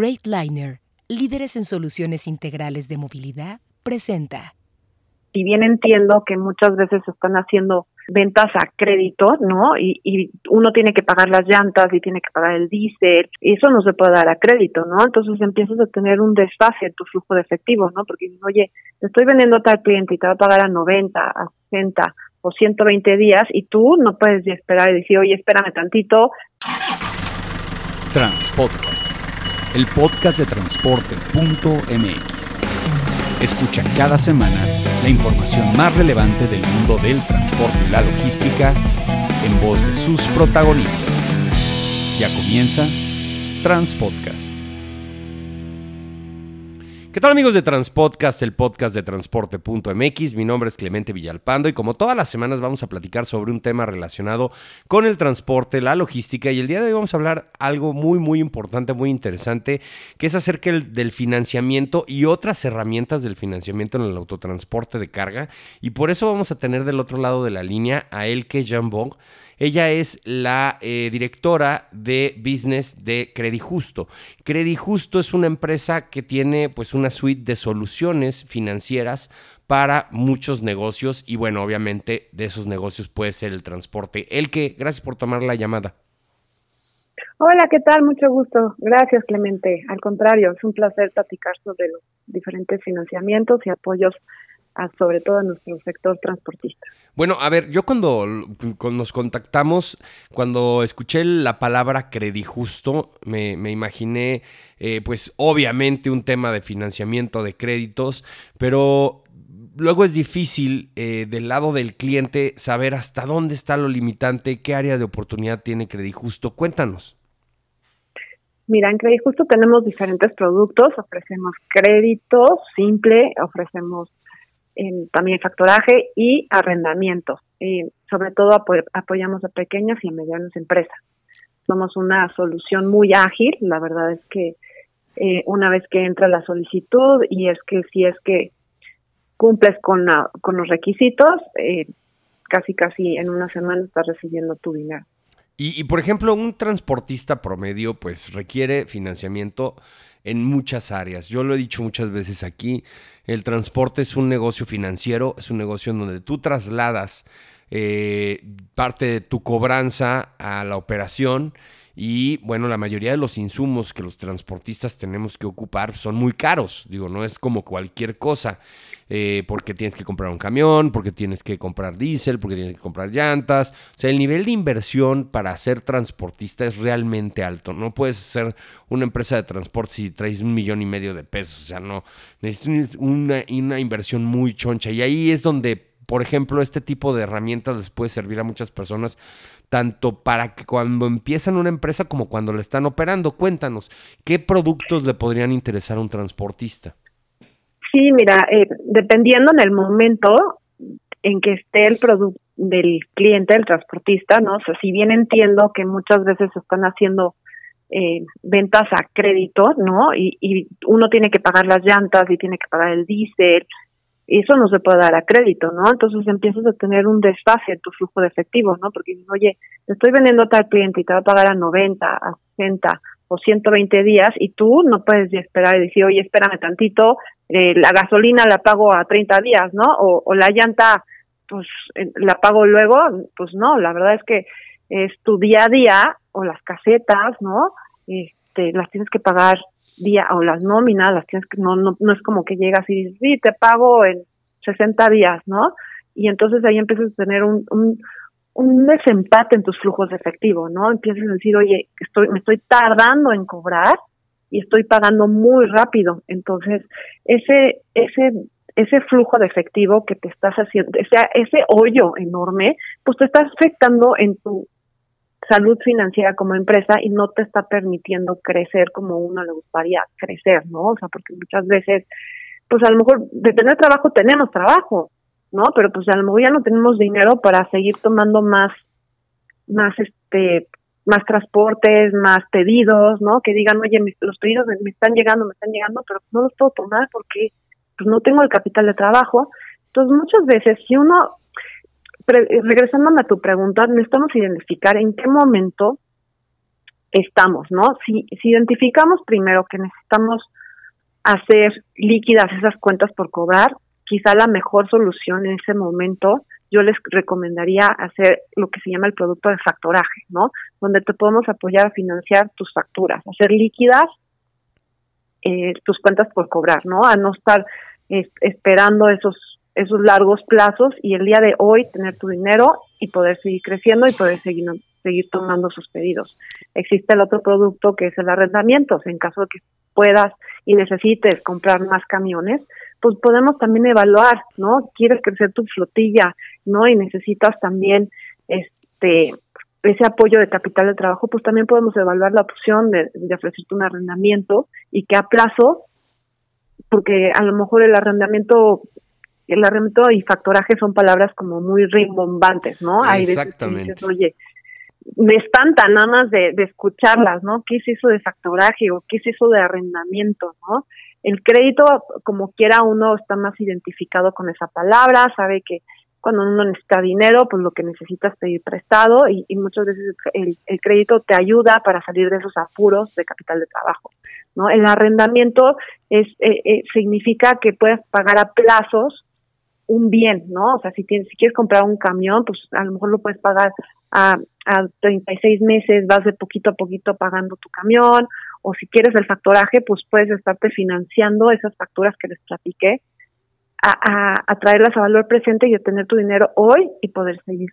Freightliner, líderes en soluciones integrales de movilidad, presenta. Si bien entiendo que muchas veces se están haciendo ventas a crédito, ¿no? Y, y, uno tiene que pagar las llantas y tiene que pagar el diésel, y eso no se puede dar a crédito, ¿no? Entonces empiezas a tener un desfase en tu flujo de efectivo, ¿no? Porque oye, te estoy vendiendo a tal cliente y te va a pagar a 90, a 60 o 120 días y tú no puedes esperar y decir, oye, espérame tantito. Transpodcast, el podcast de transporte.mx. Escucha cada semana la información más relevante del mundo del transporte y la logística en voz de sus protagonistas. Ya comienza Transpodcast. ¿Qué tal amigos de Transpodcast, el podcast de transporte.mx? Mi nombre es Clemente Villalpando y como todas las semanas vamos a platicar sobre un tema relacionado con el transporte, la logística y el día de hoy vamos a hablar algo muy muy importante, muy interesante, que es acerca del financiamiento y otras herramientas del financiamiento en el autotransporte de carga y por eso vamos a tener del otro lado de la línea a Elke Jambon. Ella es la eh, directora de business de Credijusto. Credijusto es una empresa que tiene pues una suite de soluciones financieras para muchos negocios y bueno, obviamente de esos negocios puede ser el transporte. El que, gracias por tomar la llamada. Hola, ¿qué tal? Mucho gusto. Gracias, Clemente. Al contrario, es un placer platicar sobre los diferentes financiamientos y apoyos sobre todo en nuestro sector transportista. Bueno, a ver, yo cuando, nos contactamos, cuando escuché la palabra credijusto, me, me imaginé, eh, pues obviamente un tema de financiamiento de créditos, pero luego es difícil eh, del lado del cliente saber hasta dónde está lo limitante, qué área de oportunidad tiene Credijusto. Cuéntanos. Mira, en Credijusto tenemos diferentes productos, ofrecemos crédito simple, ofrecemos también factoraje y arrendamiento. Y sobre todo apoyamos a pequeñas y a medianas empresas. Somos una solución muy ágil, la verdad es que eh, una vez que entra la solicitud y es que si es que cumples con, con los requisitos, eh, casi casi en una semana estás recibiendo tu dinero. Y, y, por ejemplo, un transportista promedio pues requiere financiamiento en muchas áreas. Yo lo he dicho muchas veces aquí, el transporte es un negocio financiero, es un negocio en donde tú trasladas eh, parte de tu cobranza a la operación y bueno, la mayoría de los insumos que los transportistas tenemos que ocupar son muy caros. Digo, no es como cualquier cosa. Eh, porque tienes que comprar un camión, porque tienes que comprar diésel, porque tienes que comprar llantas. O sea, el nivel de inversión para ser transportista es realmente alto. No puedes ser una empresa de transporte si traes un millón y medio de pesos. O sea, no. Necesitas una, una inversión muy choncha. Y ahí es donde por ejemplo, este tipo de herramientas les puede servir a muchas personas, tanto para que cuando empiezan una empresa como cuando la están operando. Cuéntanos, ¿qué productos le podrían interesar a un transportista? Sí, mira, eh, dependiendo en el momento en que esté el producto del cliente, el transportista, ¿no? O sea, si bien entiendo que muchas veces están haciendo eh, ventas a crédito, ¿no? Y, y uno tiene que pagar las llantas y tiene que pagar el diésel eso no se puede dar a crédito, ¿no? Entonces empiezas a tener un desfase en tu flujo de efectivo, ¿no? Porque dices, oye, estoy vendiendo a tal cliente y te va a pagar a 90, a 60 o 120 días y tú no puedes esperar y decir, oye, espérame tantito, eh, la gasolina la pago a 30 días, ¿no? O, la llanta, pues eh, la pago luego, pues no, la verdad es que es tu día a día o las casetas, ¿no? Este, las tienes que pagar día o las nóminas las tienes que no no no es como que llegas y dices sí te pago en 60 días no y entonces ahí empiezas a tener un, un un desempate en tus flujos de efectivo no empiezas a decir oye estoy me estoy tardando en cobrar y estoy pagando muy rápido entonces ese ese ese flujo de efectivo que te estás haciendo, ese, ese hoyo enorme, pues te está afectando en tu salud financiera como empresa y no te está permitiendo crecer como uno le gustaría crecer, ¿no? O sea, porque muchas veces, pues a lo mejor de tener trabajo tenemos trabajo, ¿no? Pero pues a lo mejor ya no tenemos dinero para seguir tomando más, más este, más transportes, más pedidos, ¿no? Que digan, oye, los pedidos me, están llegando, me están llegando, pero no los puedo tomar porque pues no tengo el capital de trabajo. Entonces muchas veces si uno regresando a tu pregunta, necesitamos identificar en qué momento estamos, ¿no? Si, si identificamos primero que necesitamos hacer líquidas esas cuentas por cobrar, quizá la mejor solución en ese momento yo les recomendaría hacer lo que se llama el producto de factoraje, ¿no? Donde te podemos apoyar a financiar tus facturas, hacer líquidas eh, tus cuentas por cobrar, ¿no? A no estar esperando esos esos largos plazos y el día de hoy tener tu dinero y poder seguir creciendo y poder seguir seguir tomando sus pedidos. Existe el otro producto que es el arrendamiento. En caso de que puedas y necesites comprar más camiones, pues podemos también evaluar, ¿no? Quieres crecer tu flotilla, ¿no? Y necesitas también este ese apoyo de capital de trabajo, pues también podemos evaluar la opción de, de ofrecerte un arrendamiento y que a plazo, porque a lo mejor el arrendamiento el arrendamiento y factoraje son palabras como muy rimbombantes, ¿no? Hay Exactamente. Veces Oye, me espanta nada más de, de, escucharlas, ¿no? ¿Qué es eso de factoraje o qué es eso de arrendamiento, ¿no? El crédito, como quiera, uno está más identificado con esa palabra, sabe que cuando uno necesita dinero, pues lo que necesitas es pedir prestado y, muchas veces el, crédito te ayuda para salir de esos apuros de capital de trabajo, ¿no? El arrendamiento es eh, eh, significa que puedes pagar a plazos un bien, ¿no? O sea, si tienes, si quieres comprar un camión, pues a lo mejor lo puedes pagar a, a 36 meses, vas de poquito a poquito pagando tu camión, o si quieres el factoraje, pues puedes estarte financiando esas facturas que les platiqué, a, a, traerlas a valor presente y obtener tu dinero hoy y poder seguir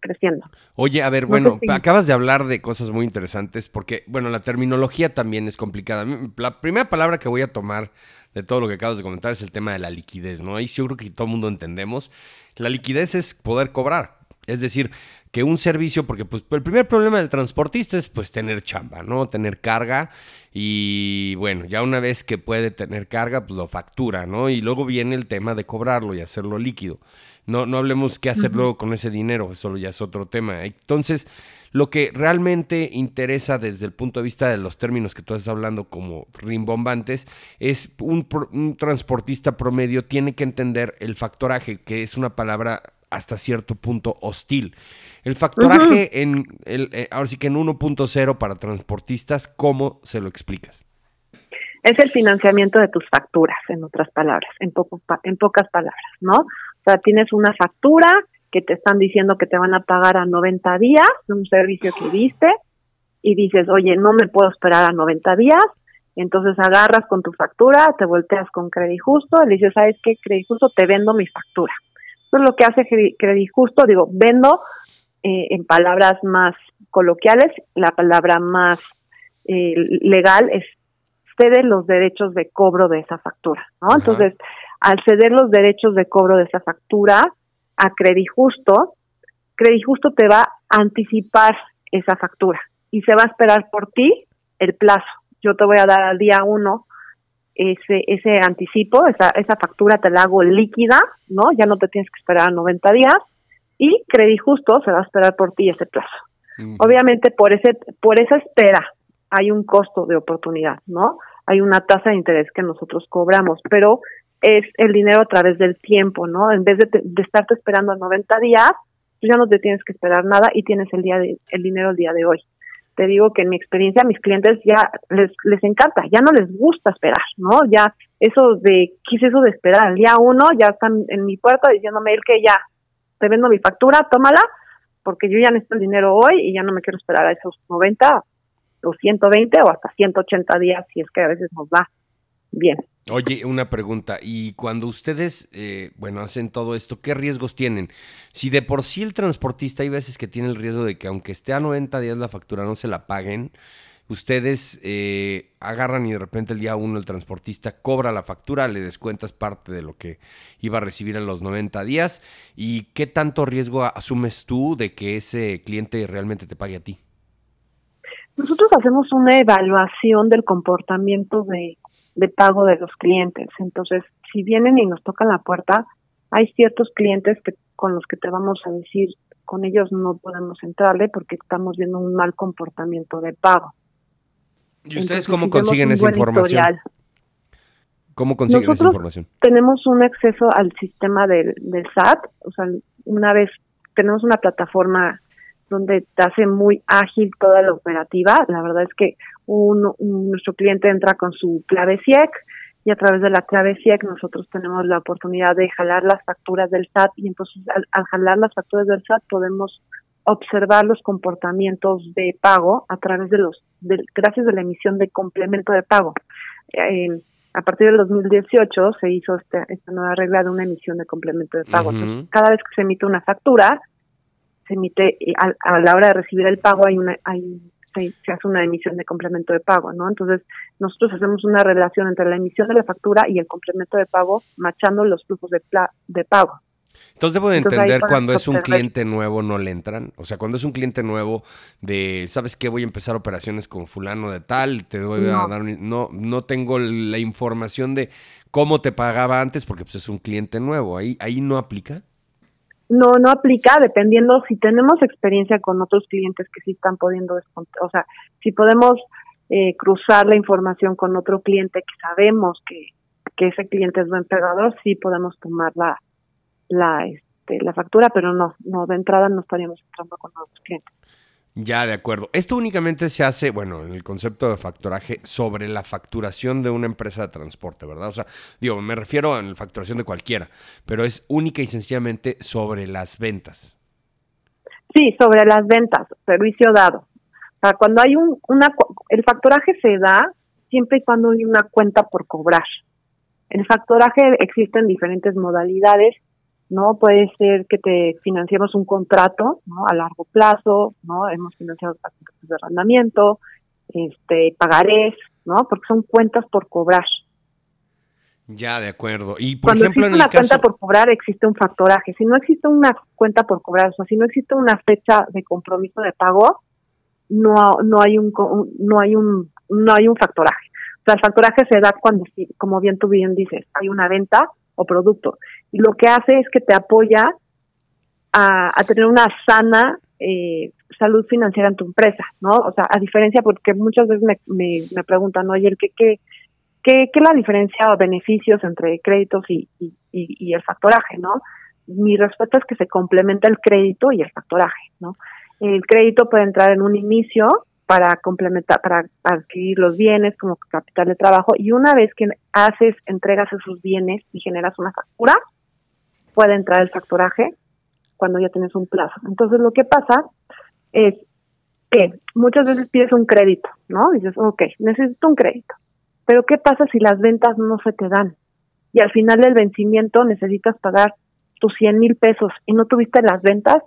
creciendo. Oye, a ver, bueno, acabas de hablar de cosas muy interesantes porque, bueno, la terminología también es complicada. La primera palabra que voy a tomar de todo lo que acabas de comentar es el tema de la liquidez, ¿no? Ahí sí yo creo que todo el mundo entendemos. La liquidez es poder cobrar. Es decir, que un servicio, porque pues el primer problema del transportista es pues tener chamba, ¿no? Tener carga y bueno, ya una vez que puede tener carga, pues lo factura, ¿no? Y luego viene el tema de cobrarlo y hacerlo líquido. No, no hablemos qué hacerlo con ese dinero, eso ya es otro tema. Entonces, lo que realmente interesa desde el punto de vista de los términos que tú estás hablando como rimbombantes es un, un transportista promedio tiene que entender el factoraje, que es una palabra hasta cierto punto hostil. El factoraje en el, eh, ahora sí que en 1.0 para transportistas, ¿cómo se lo explicas? Es el financiamiento de tus facturas, en otras palabras, en, poco, en pocas palabras, ¿no? O sea, tienes una factura que te están diciendo que te van a pagar a 90 días de un servicio que viste y dices, oye, no me puedo esperar a 90 días, entonces agarras con tu factura, te volteas con Justo y le dices, ¿sabes qué? Justo te vendo mi factura. Eso es lo que hace Justo, digo, vendo eh, en palabras más coloquiales, la palabra más eh, legal es cede los derechos de cobro de esa factura, ¿no? Entonces, al ceder los derechos de cobro de esa factura a Credijusto, Credijusto te va a anticipar esa factura y se va a esperar por ti el plazo. Yo te voy a dar al día uno ese, ese anticipo, esa, esa factura te la hago líquida, ¿no? Ya no te tienes que esperar 90 días y Credijusto se va a esperar por ti ese plazo. Obviamente por ese por esa espera hay un costo de oportunidad, ¿no? Hay una tasa de interés que nosotros cobramos, pero es el dinero a través del tiempo, ¿no? En vez de, de estarte esperando 90 días, tú ya no te tienes que esperar nada y tienes el día de, el dinero el día de hoy. Te digo que en mi experiencia a mis clientes ya les, les encanta, ya no les gusta esperar, ¿no? Ya eso de, ¿qué es eso de esperar? El día uno ya están en mi puerta diciéndome el que ya te vendo mi factura, tómala, porque yo ya necesito el dinero hoy y ya no me quiero esperar a esos 90 o 120 o hasta 180 días si es que a veces nos va bien. Oye, una pregunta. Y cuando ustedes, eh, bueno, hacen todo esto, ¿qué riesgos tienen? Si de por sí el transportista hay veces que tiene el riesgo de que aunque esté a 90 días la factura no se la paguen, ustedes eh, agarran y de repente el día uno el transportista cobra la factura, le descuentas parte de lo que iba a recibir en los 90 días. ¿Y qué tanto riesgo asumes tú de que ese cliente realmente te pague a ti? Nosotros hacemos una evaluación del comportamiento de de pago de los clientes. Entonces, si vienen y nos tocan la puerta, hay ciertos clientes que con los que te vamos a decir, con ellos no podemos entrarle porque estamos viendo un mal comportamiento de pago. ¿Y ustedes cómo consiguen esa información? ¿Cómo consiguen esa información? Tenemos un acceso al sistema del, del SAT, o sea, una vez tenemos una plataforma donde te hace muy ágil toda la operativa. La verdad es que un, nuestro cliente entra con su clave CIEC y a través de la clave CIEC nosotros tenemos la oportunidad de jalar las facturas del SAT y entonces al, jalar las facturas del SAT podemos observar los comportamientos de pago a través de los, gracias a la emisión de complemento de pago. Eh, a partir del 2018 se hizo esta, esta nueva regla de una emisión de complemento de pago. cada vez que se emite una factura, se emite eh, a, la hora de recibir el pago hay una hay se, hace una emisión de complemento de pago, ¿no? Entonces, nosotros hacemos una relación entre la emisión de la factura y el complemento de pago, machando los flujos de, de pago. Entonces debo de entender cuando es un cliente nuevo no le entran. O sea, cuando es un cliente nuevo de, ¿sabes qué? Voy a empezar operaciones con fulano de tal, te doy a dar no, no tengo la información de cómo te pagaba antes porque pues es un cliente nuevo. Ahí, ahí no aplica. No, no aplica dependiendo si tenemos experiencia con otros clientes que sí están pudiendo o sea, si podemos eh, cruzar la información con otro cliente que sabemos que, que ese cliente es buen pegador, sí podemos tomar la, la, este, la factura, pero no, no, de entrada no estaríamos entrando con nuevos clientes. Ya, de acuerdo. Esto únicamente se hace, bueno, en el concepto de factoraje sobre la facturación de una empresa de transporte, ¿verdad? O sea, digo, me refiero a la facturación de cualquiera, pero es única y sencillamente sobre las ventas. Sí, sobre las ventas, servicio dado. O sea, cuando hay un, una, el factoraje se da siempre y cuando hay una cuenta por cobrar. El factoraje existe en diferentes modalidades ¿no? Puede ser que te financiemos un contrato, ¿no? A largo plazo, ¿no? Hemos financiado contratos de arrendamiento, este, pagarés, ¿no? Porque son cuentas por cobrar. Ya, de acuerdo. Y por Cuando ejemplo, existe una cuenta por cobrar, existe un factoraje. Si no existe una cuenta por cobrar, o sea, si no existe una fecha de compromiso de pago, no, no hay un no hay un no hay un factoraje. O sea, el factoraje se da cuando, como bien tú bien dices, hay una venta o producto. Y lo que hace es que te apoya a, tener una sana eh, salud financiera en tu empresa, ¿no? O sea, a diferencia, porque muchas veces me, me, preguntan, oye, ¿qué, qué, qué, qué es la diferencia o beneficios entre créditos y, y, y, el factoraje, ¿no? Mi respuesta es que se complementa el crédito y el factoraje, ¿no? El crédito puede entrar en un inicio para complementar, para adquirir los bienes como capital de trabajo y una vez que haces, entregas esos bienes y generas una factura, puede entrar el factoraje cuando ya tienes un plazo. Entonces lo que pasa es que muchas veces pides un crédito, ¿no? dices, ok, necesito un crédito. Pero ¿qué pasa si las ventas no se te dan? Y al final del vencimiento necesitas pagar tus 100 mil pesos y no tuviste las ventas.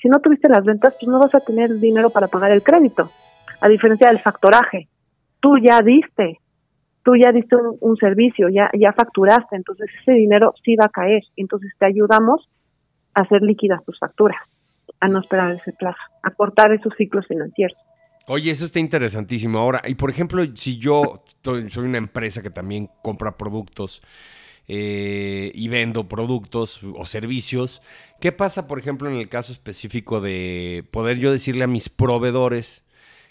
Si no tuviste las ventas, pues no vas a tener dinero para pagar el crédito a diferencia del factoraje. Tú ya diste, tú ya diste un, servicio, ya, ya facturaste, entonces ese dinero sí va a caer. Entonces te ayudamos a hacer líquidas tus facturas, a no esperar ese plazo, a cortar esos ciclos financieros. Oye, eso está interesantísimo. Ahora, y por ejemplo, si yo soy una empresa que también compra productos eh, y vendo productos o servicios, ¿qué pasa, por ejemplo, en el caso específico de poder yo decirle a mis proveedores,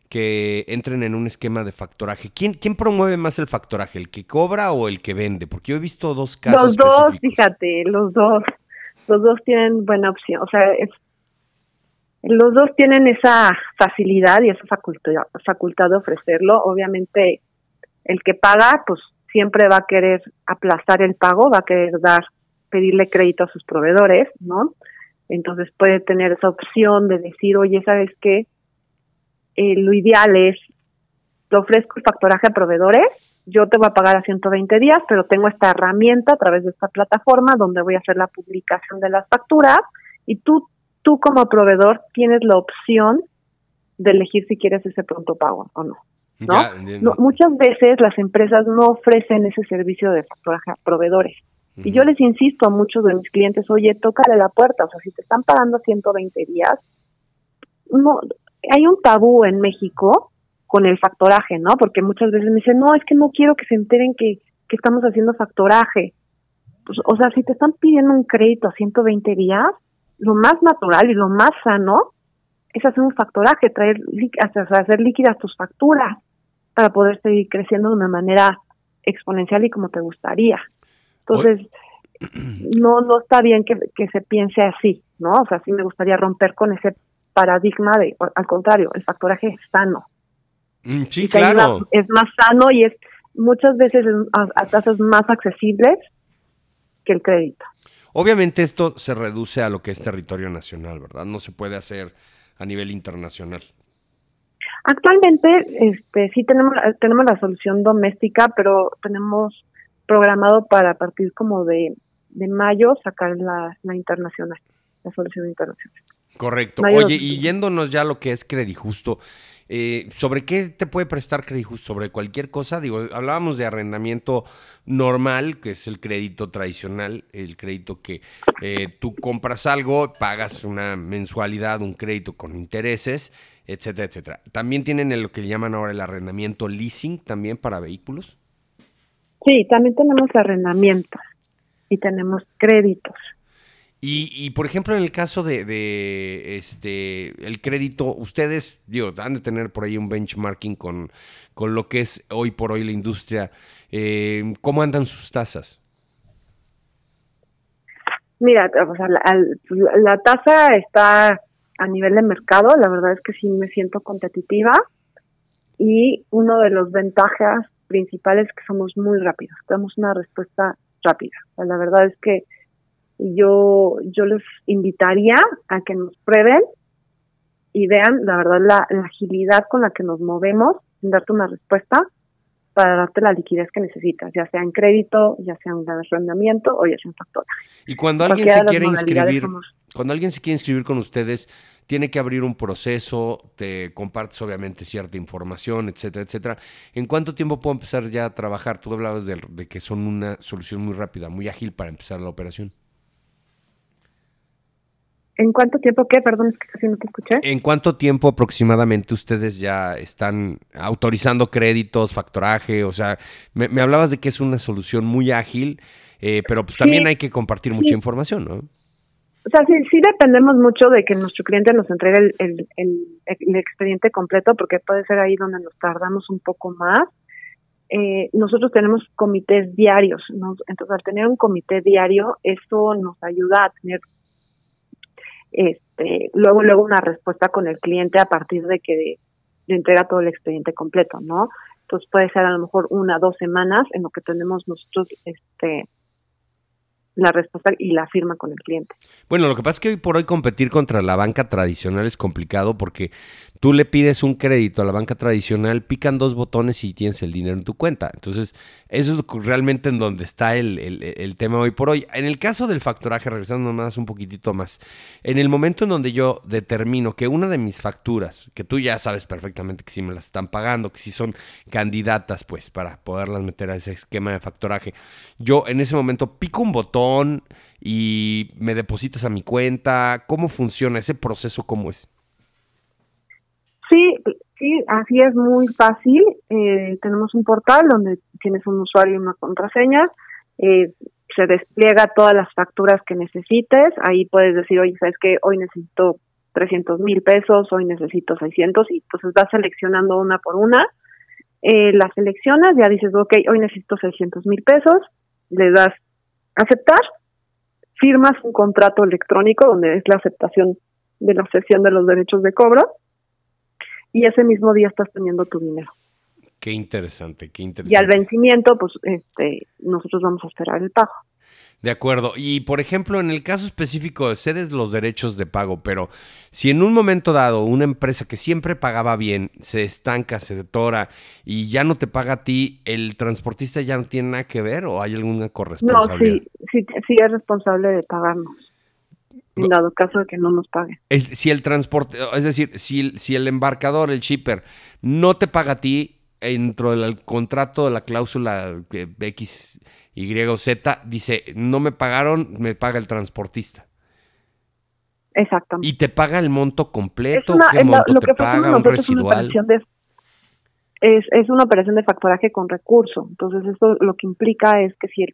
que entren en un esquema de factoraje. ¿Quién, quién promueve más el factoraje, el que cobra o el que vende? Porque yo he visto dos casos. Los dos, fíjate, los dos. Los dos tienen buena opción. O sea, es, los dos tienen esa facilidad y esa facultad, facultad de ofrecerlo. Obviamente, el que paga, pues siempre va a querer aplastar el pago, va a querer dar, pedirle crédito a sus proveedores, ¿no? Entonces puede tener esa opción de decir, oye, ¿sabes qué? Eh, lo ideal es, te ofrezco el factoraje a proveedores, yo te voy a pagar a 120 días, pero tengo esta herramienta a través de esta plataforma donde voy a hacer la publicación de las facturas y tú, tú como proveedor tienes la opción de elegir si quieres ese pronto pago o no. ¿no? muchas veces las empresas no ofrecen ese servicio de factoraje a proveedores. Y yo les insisto a muchos de mis clientes, oye, tócale la puerta, o sea, si te están pagando 120 días, no, hay un tabú en México con el factoraje, ¿no? Porque muchas veces me dicen, no, es que no quiero que se enteren que, que estamos haciendo factoraje. Pues, o sea, si te están pidiendo un crédito a 120 días, lo más natural y lo más sano es hacer un factoraje, traer, hacer líquidas tus facturas para poder seguir creciendo de una manera exponencial y como te gustaría. Entonces, no no está bien que, que se piense así, ¿no? O sea, sí me gustaría romper con ese paradigma de, al contrario, el factoraje es sano. Mm, sí, claro. es más sano y es muchas veces a, tasas más accesibles que el crédito. Obviamente esto se reduce a lo que es territorio nacional, ¿verdad? No se puede hacer a nivel internacional. Actualmente, este, sí tenemos tenemos la solución doméstica, pero tenemos programado para partir como de, mayo sacar la, la internacional, la solución internacional. Correcto. Oye, y yéndonos ya a lo que es Credijusto, eh, ¿sobre qué te puede prestar Credijusto? ¿Sobre cualquier cosa? Digo, hablábamos de arrendamiento normal, que es el crédito tradicional, el crédito que eh, tú compras algo, pagas una mensualidad, un crédito con intereses, etcétera, etcétera. ¿También tienen lo que le llaman ahora el arrendamiento leasing también para vehículos? Sí, también tenemos arrendamientos y tenemos créditos. Y, y, por ejemplo, en el caso de, este el crédito, ustedes, digo, han de tener por ahí un benchmarking con, con lo que es hoy por hoy la industria. Eh, ¿Cómo andan sus tasas? Mira, la, tasa está a nivel de mercado, la verdad es que sí me siento competitiva y uno de los ventajas principales es que somos muy rápidos, damos una respuesta rápida. la verdad es que yo, yo les invitaría a que nos prueben y vean, la verdad, la, agilidad con la que nos movemos en darte una respuesta para darte la liquidez que necesitas, ya sea en crédito, ya sea en arrendamiento o ya sea en factor. Y cuando alguien se quiere inscribir, cuando alguien se quiere inscribir con ustedes, tiene que abrir un proceso, te compartes obviamente cierta información, etcétera, etcétera. ¿En cuánto tiempo puedo empezar ya a trabajar? Tú hablabas de, de que son una solución muy rápida, muy ágil para empezar la operación. ¿En cuánto tiempo qué? Perdón, es que casi no te escuché. ¿En cuánto tiempo aproximadamente ustedes ya están autorizando créditos, factoraje? O sea, me, hablabas de que es una solución muy ágil, eh, pero pues también hay que compartir mucha información, ¿no? O sea, sí, sí dependemos mucho de que nuestro cliente nos entregue el, el, expediente completo, porque puede ser ahí donde nos tardamos un poco más. Eh, nosotros tenemos comités diarios, entonces al tener un comité diario, eso nos ayuda a tener este, luego luego una respuesta con el cliente a partir de que le entrega todo el expediente completo, ¿no? Entonces puede ser a lo mejor una, dos semanas en lo que tenemos nosotros este la respuesta y la firma con el cliente. Bueno, lo que pasa es que hoy por hoy competir contra la banca tradicional es complicado porque tú le pides un crédito a la banca tradicional, pican dos botones y tienes el dinero en tu cuenta. Entonces, eso es realmente en donde está el, el, tema hoy por hoy. En el caso del factoraje, regresando más un poquitito más, en el momento en donde yo determino que una de mis facturas, que tú ya sabes perfectamente que si me las están pagando, que si son candidatas, pues para poderlas meter a ese esquema de factoraje, yo en ese momento pico un botón y me depositas a mi cuenta. ¿Cómo funciona ese proceso? ¿Cómo es? Sí, sí, así es muy fácil. Eh, tenemos un portal donde tienes un usuario y una contraseña. Eh, se despliega todas las facturas que necesites. Ahí puedes decir, oye, ¿sabes qué? Hoy necesito 300 mil pesos, hoy necesito 600 y pues vas seleccionando una por una. Eh, las seleccionas, ya dices, ok, hoy necesito 600 mil pesos, le das aceptar, firmas un contrato electrónico donde es la aceptación de la cesión de los derechos de cobro y ese mismo día estás teniendo tu dinero. Qué interesante, qué interesante. Y al vencimiento, pues este, nosotros vamos a esperar el pago. De acuerdo. Y por ejemplo, en el caso específico, cedes los derechos de pago, pero si en un momento dado una empresa que siempre pagaba bien se estanca, se detora y ya no te paga a ti, ¿el transportista ya no tiene nada que ver o hay alguna corresponsabilidad? No, sí, sí, sí es responsable de pagarnos en dado caso de que no nos pague. si el transporte, es decir, si, si el embarcador, el shipper, no te paga a ti, dentro del contrato de la cláusula X, Y o Z, dice, no me pagaron, me paga el transportista. Exactamente. ¿Y te paga el monto completo? ¿Qué monto te paga? ¿Un residual? Es, es, una operación de factoraje con recurso. Entonces, esto lo que implica es que si,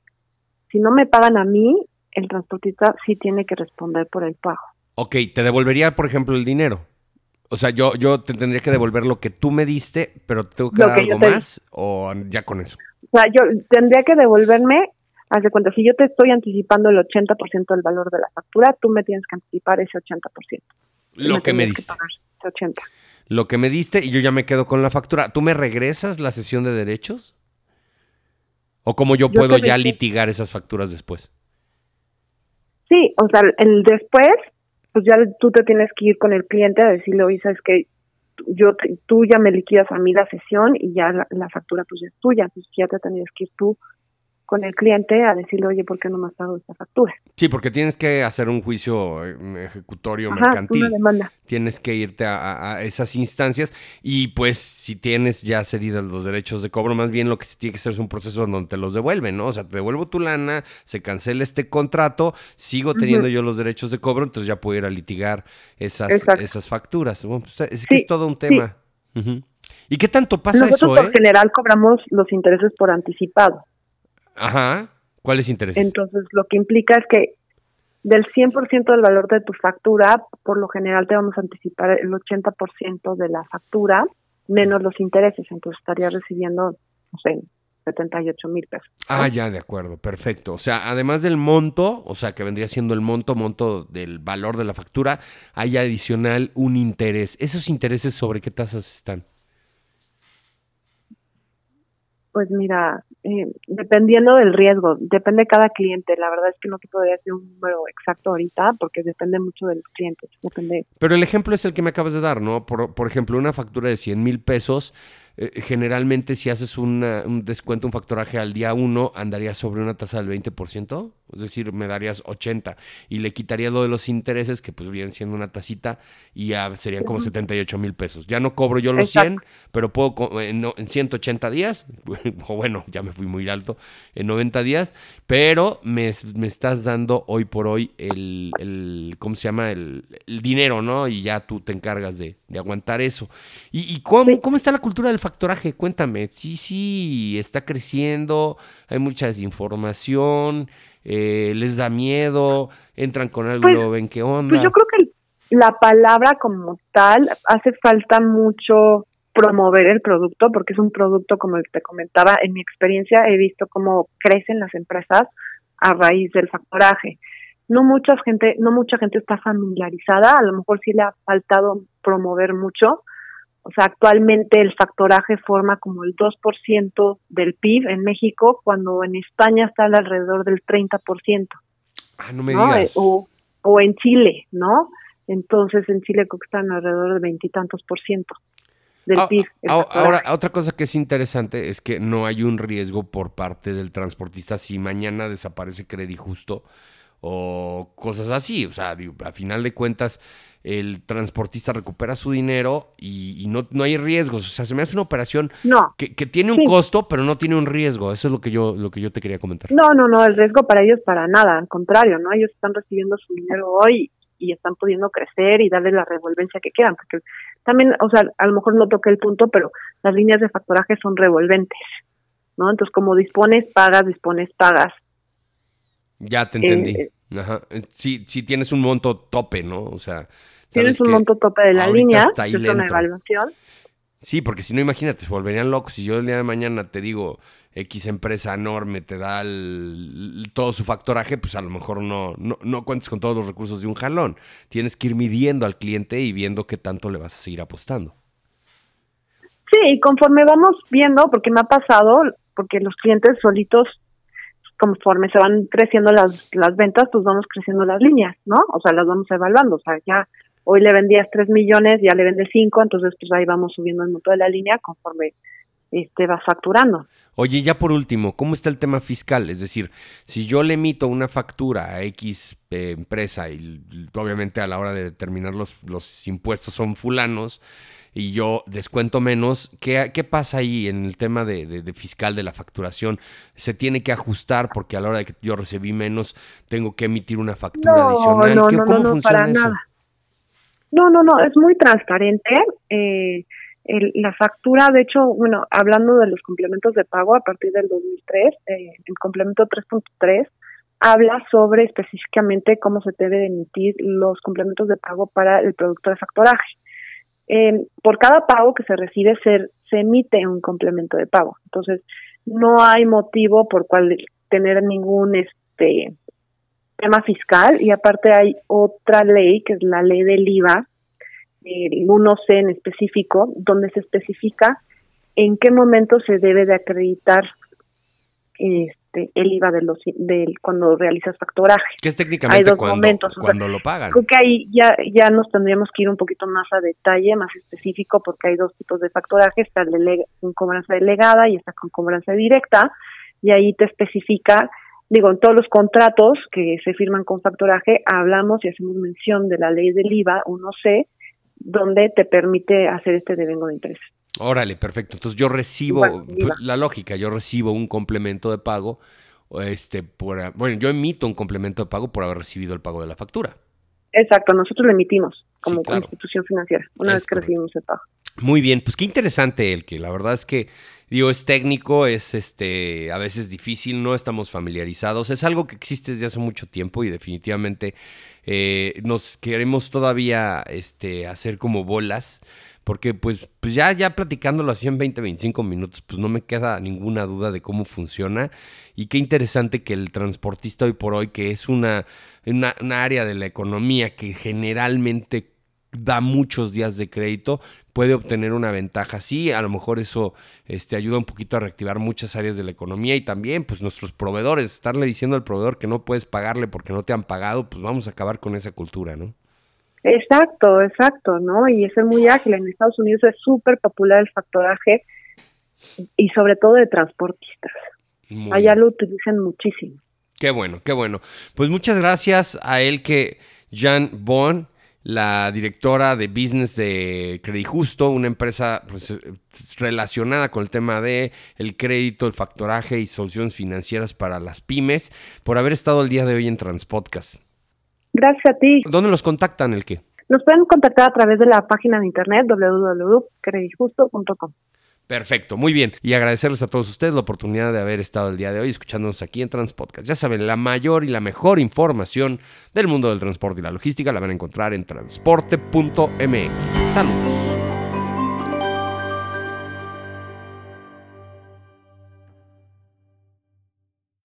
si no me pagan a mí, el transportista sí tiene que responder por el pago. Ok, ¿te devolvería, por ejemplo, el dinero? O sea, yo, yo te tendría que devolver lo que tú me diste, pero tengo que dar algo más o ya con eso. O sea, yo tendría que devolverme, haz de cuenta, si yo te estoy anticipando el 80% del valor de la factura, tú me tienes que anticipar ese 80%. Lo que me diste. 80. Lo que me diste y yo ya me quedo con la factura. ¿Tú me regresas la sesión de derechos? ¿O cómo yo, puedo ya litigar esas facturas después? Sí, o sea, el después, pues ya tú te tienes que ir con el cliente a decirle, oye, sabes que yo tú ya me liquidas a mí la sesión y ya la, factura pues ya es tuya, entonces ya te tenías que ir tú con el cliente a decirle, oye, ¿por qué no me has pagado esta factura? Sí, porque tienes que hacer un juicio eh, ejecutorio mercantil. Tienes que irte a, esas instancias y pues si tienes ya cedidos los derechos de cobro, más bien lo que se tiene que hacer es un proceso donde te los devuelven, ¿no? O sea, te devuelvo tu lana, se cancela este contrato, sigo teniendo yo los derechos de cobro, entonces ya puedo ir a litigar esas, esas facturas. Pues, es que es todo un tema. ¿Y qué tanto pasa Nosotros eso? Por eh? general cobramos los intereses por anticipado. Ajá. ¿Cuáles intereses? Entonces, lo que implica es que del 100% del valor de tu factura, por lo general te vamos a anticipar el 80% de la factura menos los intereses. Entonces, estarías recibiendo, no sé, 78 mil pesos. Ah, ya, de acuerdo, perfecto. O sea, además del monto, o sea, que vendría siendo el monto, monto del valor de la factura, hay adicional un interés. ¿Esos intereses sobre qué tasas están? Pues mira, eh, dependiendo del riesgo, depende de cada cliente. La verdad es que no te podría decir un número exacto ahorita porque depende mucho de los clientes. Depende. Pero el ejemplo es el que me acabas de dar, ¿no? Por, por ejemplo, una factura de 100 mil pesos eh, generalmente si haces un descuento, un factoraje al día 1, andaría sobre una tasa del 20%, es decir, me darías 80 y le quitaría lo de los intereses, que pues vienen siendo una tacita, y ya serían como 78 mil pesos. Ya no cobro yo los 100, pero puedo en, en 180 días, o bueno, ya me fui muy alto, en 90 días, pero me, estás dando hoy por hoy el, el ¿cómo se llama? El, dinero, ¿no? Y ya tú te encargas de, aguantar eso. ¿Y, cómo, cómo está la cultura del factoraje? Cuéntame. Sí, sí, está creciendo, hay mucha desinformación, eh, les da miedo, entran con algo y pues, ven qué onda. Pues yo creo que la palabra como tal hace falta mucho promover el producto porque es un producto como te comentaba en mi experiencia he visto cómo crecen las empresas a raíz del factoraje no mucha gente no mucha gente está familiarizada a lo mejor sí le ha faltado promover mucho o sea, actualmente el factoraje forma como el 2% del PIB en México, cuando en España está alrededor del 30%. Ah, no me digas. O, o en Chile, ¿no? Entonces en Chile creo que están alrededor de veintitantos por ciento del ah, PIB. Ah, ahora, otra cosa que es interesante es que no hay un riesgo por parte del transportista si mañana desaparece Credit Justo o cosas así. O sea, a final de cuentas el transportista recupera su dinero y, no, no hay riesgos. O sea, se me hace una operación que, tiene un costo, pero no tiene un riesgo. Eso es lo que yo lo que yo te quería comentar. No, no, no, el riesgo para ellos para nada, al contrario, ¿no? Ellos están recibiendo su dinero hoy y están pudiendo crecer y darle la revolvencia que quieran, porque también, o sea, a lo mejor no toqué el punto, pero las líneas de factoraje son revolventes, ¿no? Entonces, como dispones, pagas, dispones, pagas. Ya te entendí. Eh, Ajá. Sí, sí tienes un monto tope, ¿no? O sea, Tienes un monto tope de la línea, es una evaluación. Sí, porque si no, imagínate, se volverían locos. Si yo el día de mañana te digo X empresa enorme te da todo su factoraje, pues a lo mejor no, no, no cuentes con todos los recursos de un jalón. Tienes que ir midiendo al cliente y viendo qué tanto le vas a seguir apostando. Sí, y conforme vamos viendo, porque me ha pasado, porque los clientes solitos, conforme se van creciendo las, las ventas, pues vamos creciendo las líneas, ¿no? O sea, las vamos evaluando. O sea, ya hoy le vendías 3 millones, ya le vendes 5, entonces pues ahí vamos subiendo el monto de la línea conforme este, vas facturando. Oye, ya por último, ¿cómo está el tema fiscal? Es decir, si yo le emito una factura a X eh, empresa y obviamente a la hora de determinar los, los impuestos son fulanos y yo descuento menos, ¿qué, qué pasa ahí en el tema de, fiscal de la facturación? ¿Se tiene que ajustar porque a la hora de que yo recibí menos tengo que emitir una factura adicional? No, no, ¿Cómo funciona eso? Nada. No, no, no, es muy transparente. Eh, la factura, de hecho, bueno, hablando de los complementos de pago a partir del 2003, eh, el complemento 3.3 habla sobre específicamente cómo se debe emitir los complementos de pago para el producto de factoraje. Eh, por cada pago que se recibe se, se emite un complemento de pago. Entonces, no hay motivo por cual tener ningún este tema fiscal y aparte hay otra ley que es la ley del IVA el 1C en específico, donde se especifica en qué momento se debe de acreditar este el IVA de los del cuando realizas factoraje. Que es técnicamente cuando, lo pagan. Creo que ahí ya ya nos tendríamos que ir un poquito más a detalle, más específico, porque hay dos tipos de factoraje, está con cobranza delegada y está con cobranza directa, y ahí te especifica digo, en todos los contratos que se firman con factoraje hablamos y hacemos mención de la ley del IVA 1C, donde te permite hacer este devengo de interés. Órale, perfecto. Entonces yo recibo, la lógica, yo recibo un complemento de pago, este, por, bueno, yo emito un complemento de pago por haber recibido el pago de la factura. Exacto, nosotros lo emitimos como institución financiera, una vez que recibimos el pago. Muy bien, pues qué interesante el que la verdad es que digo es técnico, es este a veces difícil, no estamos familiarizados, es algo que existe desde hace mucho tiempo y definitivamente eh, nos queremos todavía este hacer como bolas porque pues, pues ya, ya platicándolo así en 20, 25 minutos, pues no me queda ninguna duda de cómo funciona. Y qué interesante que el transportista hoy por hoy, que es una, una, área de la economía que generalmente da muchos días de crédito, puede obtener una ventaja. Sí, a lo mejor eso este, ayuda un poquito a reactivar muchas áreas de la economía y también pues nuestros proveedores, estarle diciendo al proveedor que no puedes pagarle porque no te han pagado, pues vamos a acabar con esa cultura, ¿no? Exacto, exacto, ¿no? Y es muy ágil. En Estados Unidos es súper popular el factoraje y sobre todo de transportistas. Allá lo utilizan muchísimo. Qué bueno, qué bueno. Pues muchas gracias a él que Jan Bond, la directora de business de Credit Justo, una empresa pues, relacionada con el tema de el crédito, el factoraje y soluciones financieras para las pymes, por haber estado el día de hoy en Transpodcast. Gracias a ti. ¿Dónde los contactan el qué? Nos pueden contactar a través de la página de internet www.creditjusto.com. Perfecto, muy bien. Y agradecerles a todos ustedes la oportunidad de haber estado el día de hoy escuchándonos aquí en Transpodcast. Ya saben, la mayor y la mejor información del mundo del transporte y la logística la van a encontrar en transporte.mx. Saludos.